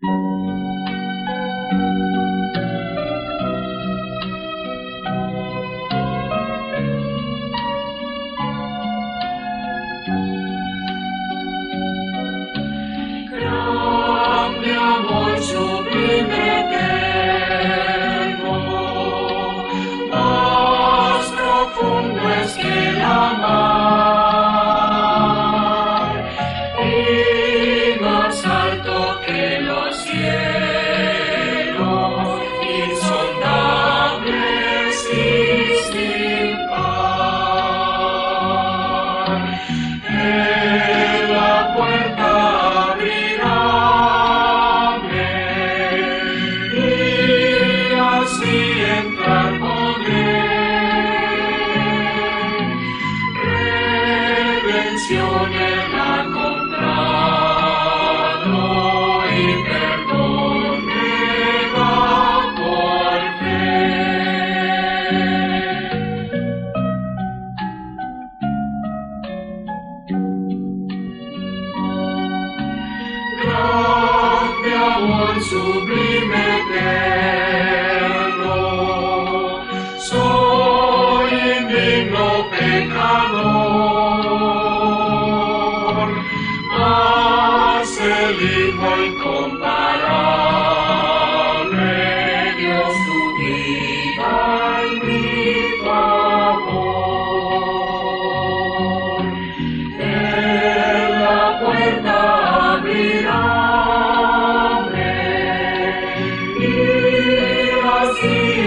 Música benedizione l'ha comprato, il perdon nega por te. Grande amor sublime eterno soy indigno pecador mas el Hijo incomparable Dios tu vida y mi favor. Él la puerta abrirá y así